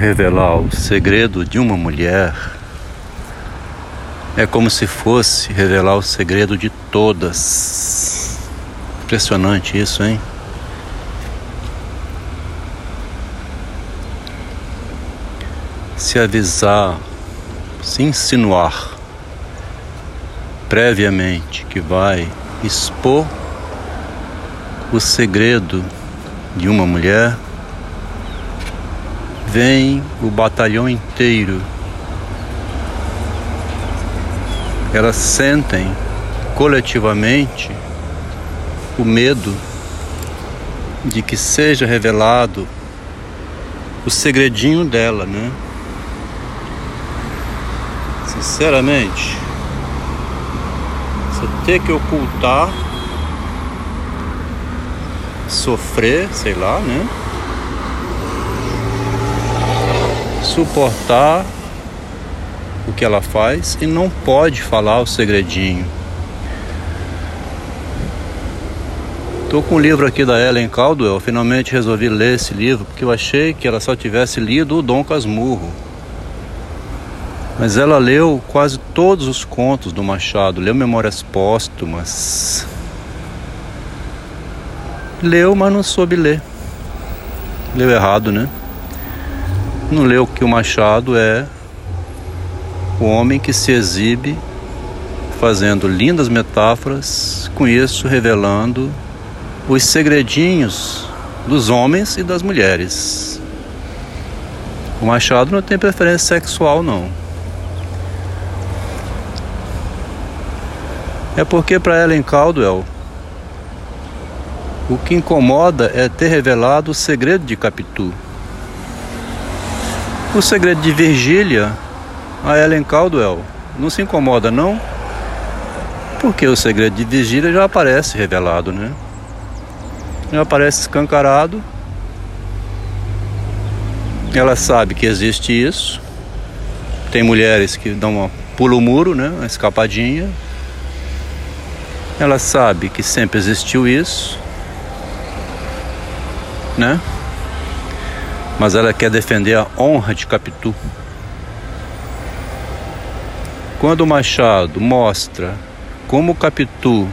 revelar o segredo de uma mulher é como se fosse revelar o segredo de todas. Impressionante isso, hein? Se avisar, se insinuar previamente que vai expor o segredo de uma mulher, vem o batalhão inteiro. Elas sentem coletivamente o medo de que seja revelado o segredinho dela, né? Sinceramente, você ter que ocultar, sofrer, sei lá, né? Suportar o que ela faz e não pode falar o segredinho. Tô com um livro aqui da Ellen Caldwell, finalmente resolvi ler esse livro porque eu achei que ela só tivesse lido o Dom Casmurro. Mas ela leu quase todos os contos do Machado, leu Memórias Póstumas. Leu, mas não soube ler. Leu errado, né? Não leu que o Machado é o homem que se exibe fazendo lindas metáforas, com isso revelando os segredinhos dos homens e das mulheres. O Machado não tem preferência sexual, não. É porque para Ellen Caldwell o que incomoda é ter revelado o segredo de Capitu. O segredo de Virgília, a Ellen Caldwell, não se incomoda não, porque o segredo de Virgília já aparece revelado, né? Já aparece escancarado. Ela sabe que existe isso. Tem mulheres que dão uma pulo o muro, né? Uma escapadinha, ela sabe que sempre existiu isso, né? Mas ela quer defender a honra de Capitu. Quando o Machado mostra como Capitu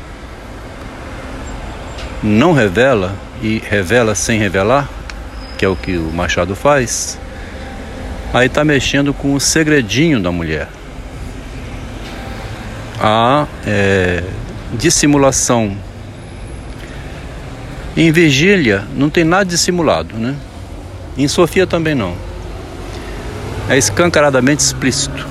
não revela e revela sem revelar, que é o que o Machado faz, aí está mexendo com o segredinho da mulher. A é, dissimulação. Em Virgília não tem nada dissimulado, né? Em Sofia também não. É escancaradamente explícito.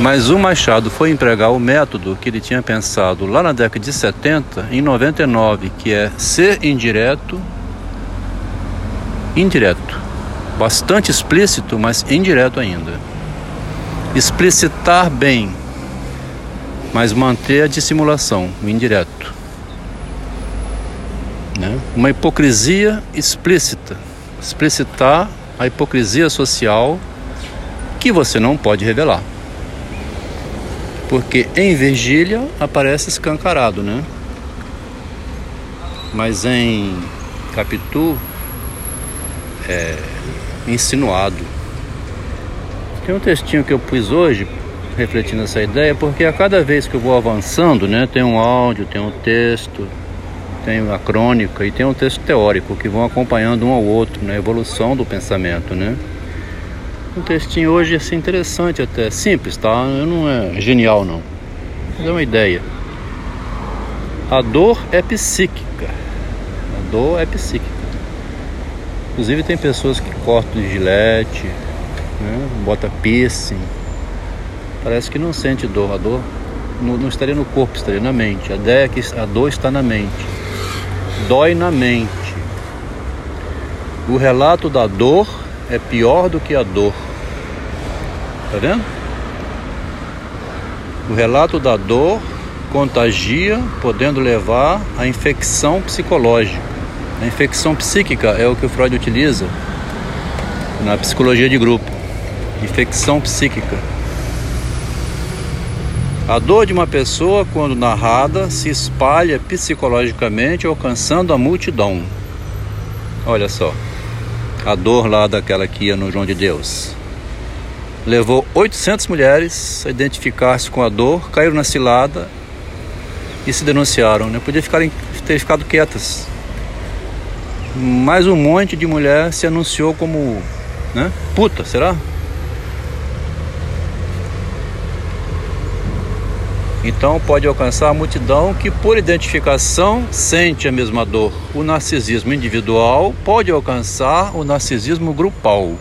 Mas o Machado foi empregar o método que ele tinha pensado lá na década de 70, em 99, que é ser indireto, indireto. Bastante explícito, mas indireto ainda. Explicitar bem mas manter a dissimulação, o indireto. Né? Uma hipocrisia explícita, explicitar a hipocrisia social que você não pode revelar. Porque em Virgília aparece escancarado, né? Mas em Capitu é insinuado. Tem um textinho que eu pus hoje refletindo essa ideia, porque a cada vez que eu vou avançando, né, tem um áudio, tem um texto, tem a crônica e tem um texto teórico que vão acompanhando um ao outro na né, evolução do pensamento, né? Um textinho hoje assim interessante até, simples, tá? Não é genial não. Mas é uma ideia. A dor é psíquica. A dor é psíquica. Inclusive tem pessoas que cortam gilete, né? bota piercing, parece que não sente dor. A dor não, não estaria no corpo, estaria na mente. A ideia é que a dor está na mente. Dói na mente. O relato da dor é pior do que a dor. Tá vendo? O relato da dor contagia, podendo levar à infecção psicológica. A infecção psíquica é o que o Freud utiliza na psicologia de grupo. Infecção psíquica. A dor de uma pessoa, quando narrada, se espalha psicologicamente, alcançando a multidão. Olha só. a dor lá daquela que ia no João de Deus. Levou 800 mulheres a identificar-se com a dor, caíram na cilada e se denunciaram. Né? Podia ficar, ter ficado quietas. Mas um monte de mulher se anunciou como né? puta, será? Então pode alcançar a multidão que, por identificação, sente a mesma dor. O narcisismo individual pode alcançar o narcisismo grupal.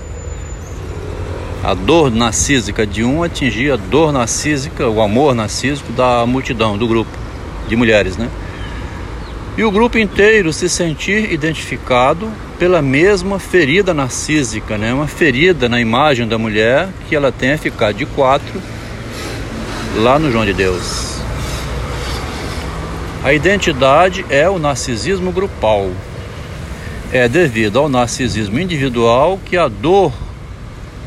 A dor narcísica de um atingir a dor narcísica, o amor narcísico da multidão, do grupo de mulheres, né? E o grupo inteiro se sentir identificado pela mesma ferida narcísica, né? Uma ferida na imagem da mulher que ela tem a ficar de quatro lá no João de Deus. A identidade é o narcisismo grupal. É devido ao narcisismo individual que a dor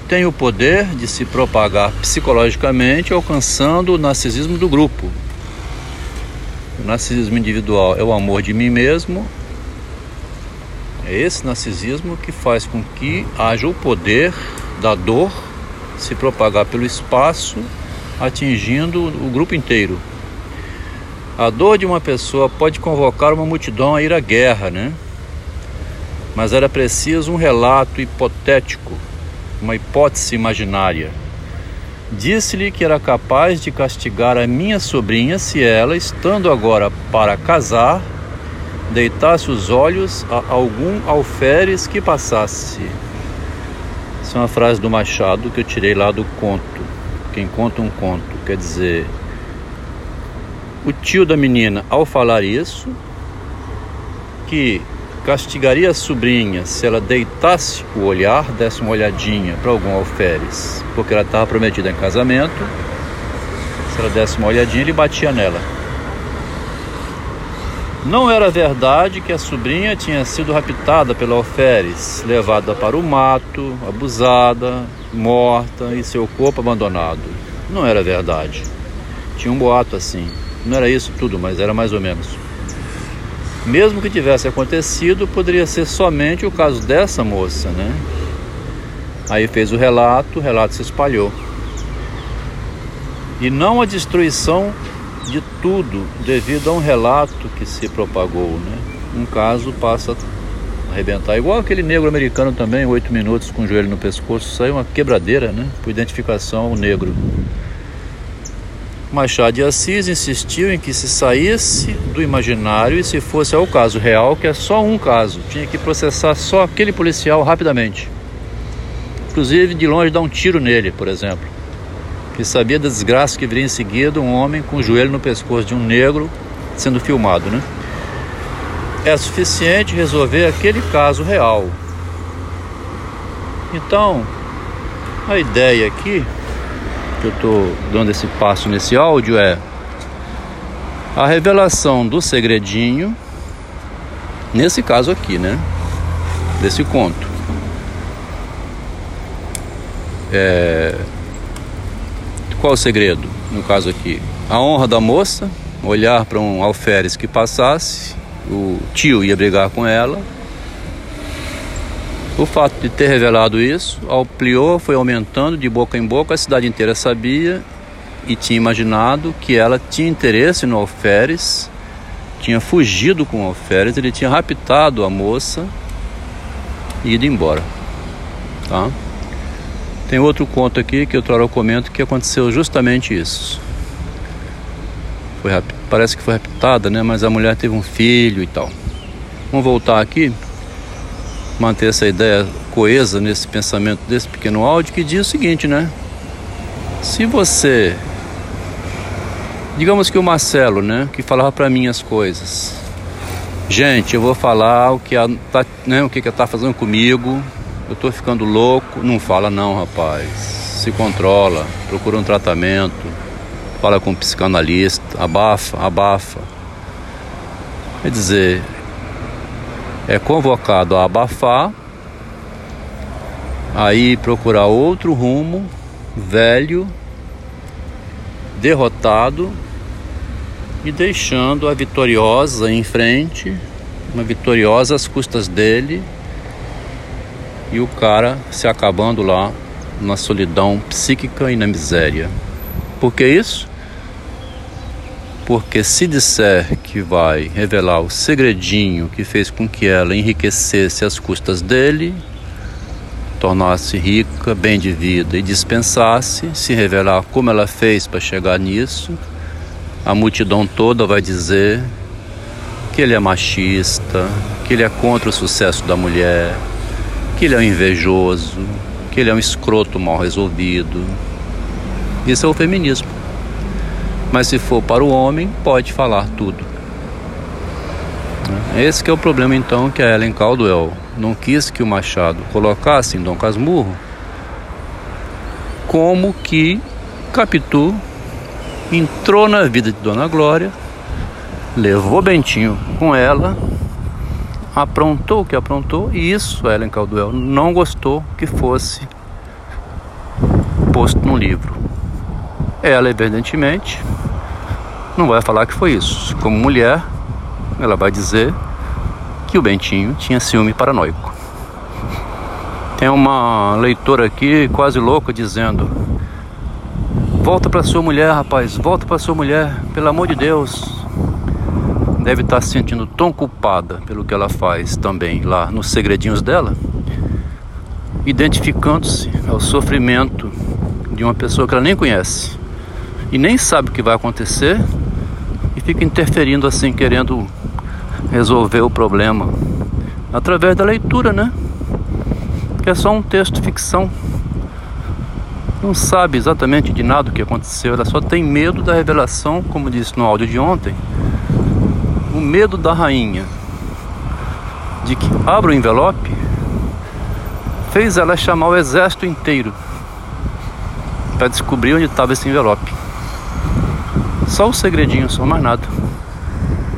tem o poder de se propagar psicologicamente, alcançando o narcisismo do grupo. O narcisismo individual é o amor de mim mesmo. É esse narcisismo que faz com que haja o poder da dor se propagar pelo espaço atingindo o grupo inteiro. A dor de uma pessoa pode convocar uma multidão a ir à guerra, né? Mas era preciso um relato hipotético, uma hipótese imaginária. Disse-lhe que era capaz de castigar a minha sobrinha se ela, estando agora para casar, deitasse os olhos a algum alferes que passasse. Essa é uma frase do Machado que eu tirei lá do conto quem conta um conto. Quer dizer, o tio da menina, ao falar isso, que castigaria a sobrinha se ela deitasse o olhar, desse uma olhadinha para algum alferes, porque ela estava prometida em casamento. Se ela desse uma olhadinha, ele batia nela. Não era verdade que a sobrinha tinha sido raptada pelo alferes, levada para o mato, abusada, morta e seu corpo abandonado. Não era verdade. Tinha um boato assim. Não era isso tudo, mas era mais ou menos. Mesmo que tivesse acontecido, poderia ser somente o caso dessa moça, né? Aí fez o relato, o relato se espalhou. E não a destruição de tudo devido a um relato que se propagou, né? Um caso passa a arrebentar. Igual aquele negro americano também, oito minutos com o joelho no pescoço, saiu uma quebradeira, né? Por identificação ao negro. Machado de Assis insistiu em que se saísse do imaginário e se fosse ao caso real, que é só um caso, tinha que processar só aquele policial rapidamente. Inclusive de longe dar um tiro nele, por exemplo que sabia da desgraça que viria em seguida um homem com o joelho no pescoço de um negro sendo filmado, né? É suficiente resolver aquele caso real. Então, a ideia aqui que eu estou dando esse passo nesse áudio é a revelação do segredinho, nesse caso aqui, né? Desse conto. É, qual o segredo no caso aqui? A honra da moça, olhar para um alferes que passasse, o tio ia brigar com ela. O fato de ter revelado isso ampliou, foi aumentando de boca em boca, a cidade inteira sabia e tinha imaginado que ela tinha interesse no alferes, tinha fugido com o alferes, ele tinha raptado a moça e ido embora. Tá? Tem outro conto aqui que outra hora eu comento que aconteceu justamente isso. Foi, parece que foi raptada, né? Mas a mulher teve um filho e tal. Vamos voltar aqui, manter essa ideia coesa nesse pensamento desse pequeno áudio que diz o seguinte, né? Se você, digamos que o Marcelo, né, que falava para mim as coisas, gente, eu vou falar o que a, tá, né, o que que tá fazendo comigo, eu tô ficando louco. Não fala não, rapaz. Se controla, procura um tratamento, fala com um psicanalista, abafa, abafa. Quer dizer, é convocado a abafar, aí procurar outro rumo, velho, derrotado e deixando a vitoriosa em frente, uma vitoriosa às custas dele, e o cara se acabando lá na solidão psíquica e na miséria. Por que isso? Porque se disser que vai revelar o segredinho que fez com que ela enriquecesse às custas dele, tornasse rica, bem de vida e dispensasse, se revelar como ela fez para chegar nisso, a multidão toda vai dizer que ele é machista, que ele é contra o sucesso da mulher, que ele é um invejoso, que ele é um escroto mal resolvido. Isso é o feminismo. Mas se for para o homem, pode falar tudo. Esse é o problema então que a Ellen Caldwell não quis que o Machado colocasse em Dom Casmurro como que Capitu entrou na vida de Dona Glória, levou Bentinho com ela, aprontou o que aprontou e isso Ellen Caldwell não gostou que fosse posto no livro. Ela, evidentemente, não vai falar que foi isso. Como mulher, ela vai dizer que o Bentinho tinha ciúme paranoico. Tem uma leitora aqui quase louca dizendo: Volta para sua mulher, rapaz, volta para sua mulher, pelo amor de Deus. Deve estar tá se sentindo tão culpada pelo que ela faz também lá nos segredinhos dela, identificando-se ao sofrimento de uma pessoa que ela nem conhece e nem sabe o que vai acontecer e fica interferindo assim, querendo resolver o problema através da leitura, né? Que é só um texto ficção. Não sabe exatamente de nada o que aconteceu, ela só tem medo da revelação, como disse no áudio de ontem. O medo da rainha de que abra o envelope fez ela chamar o exército inteiro para descobrir onde estava esse envelope. Só o segredinho, só mais nada.